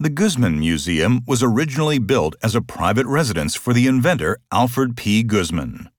The Guzman Museum was originally built as a private residence for the inventor Alfred P. Guzman.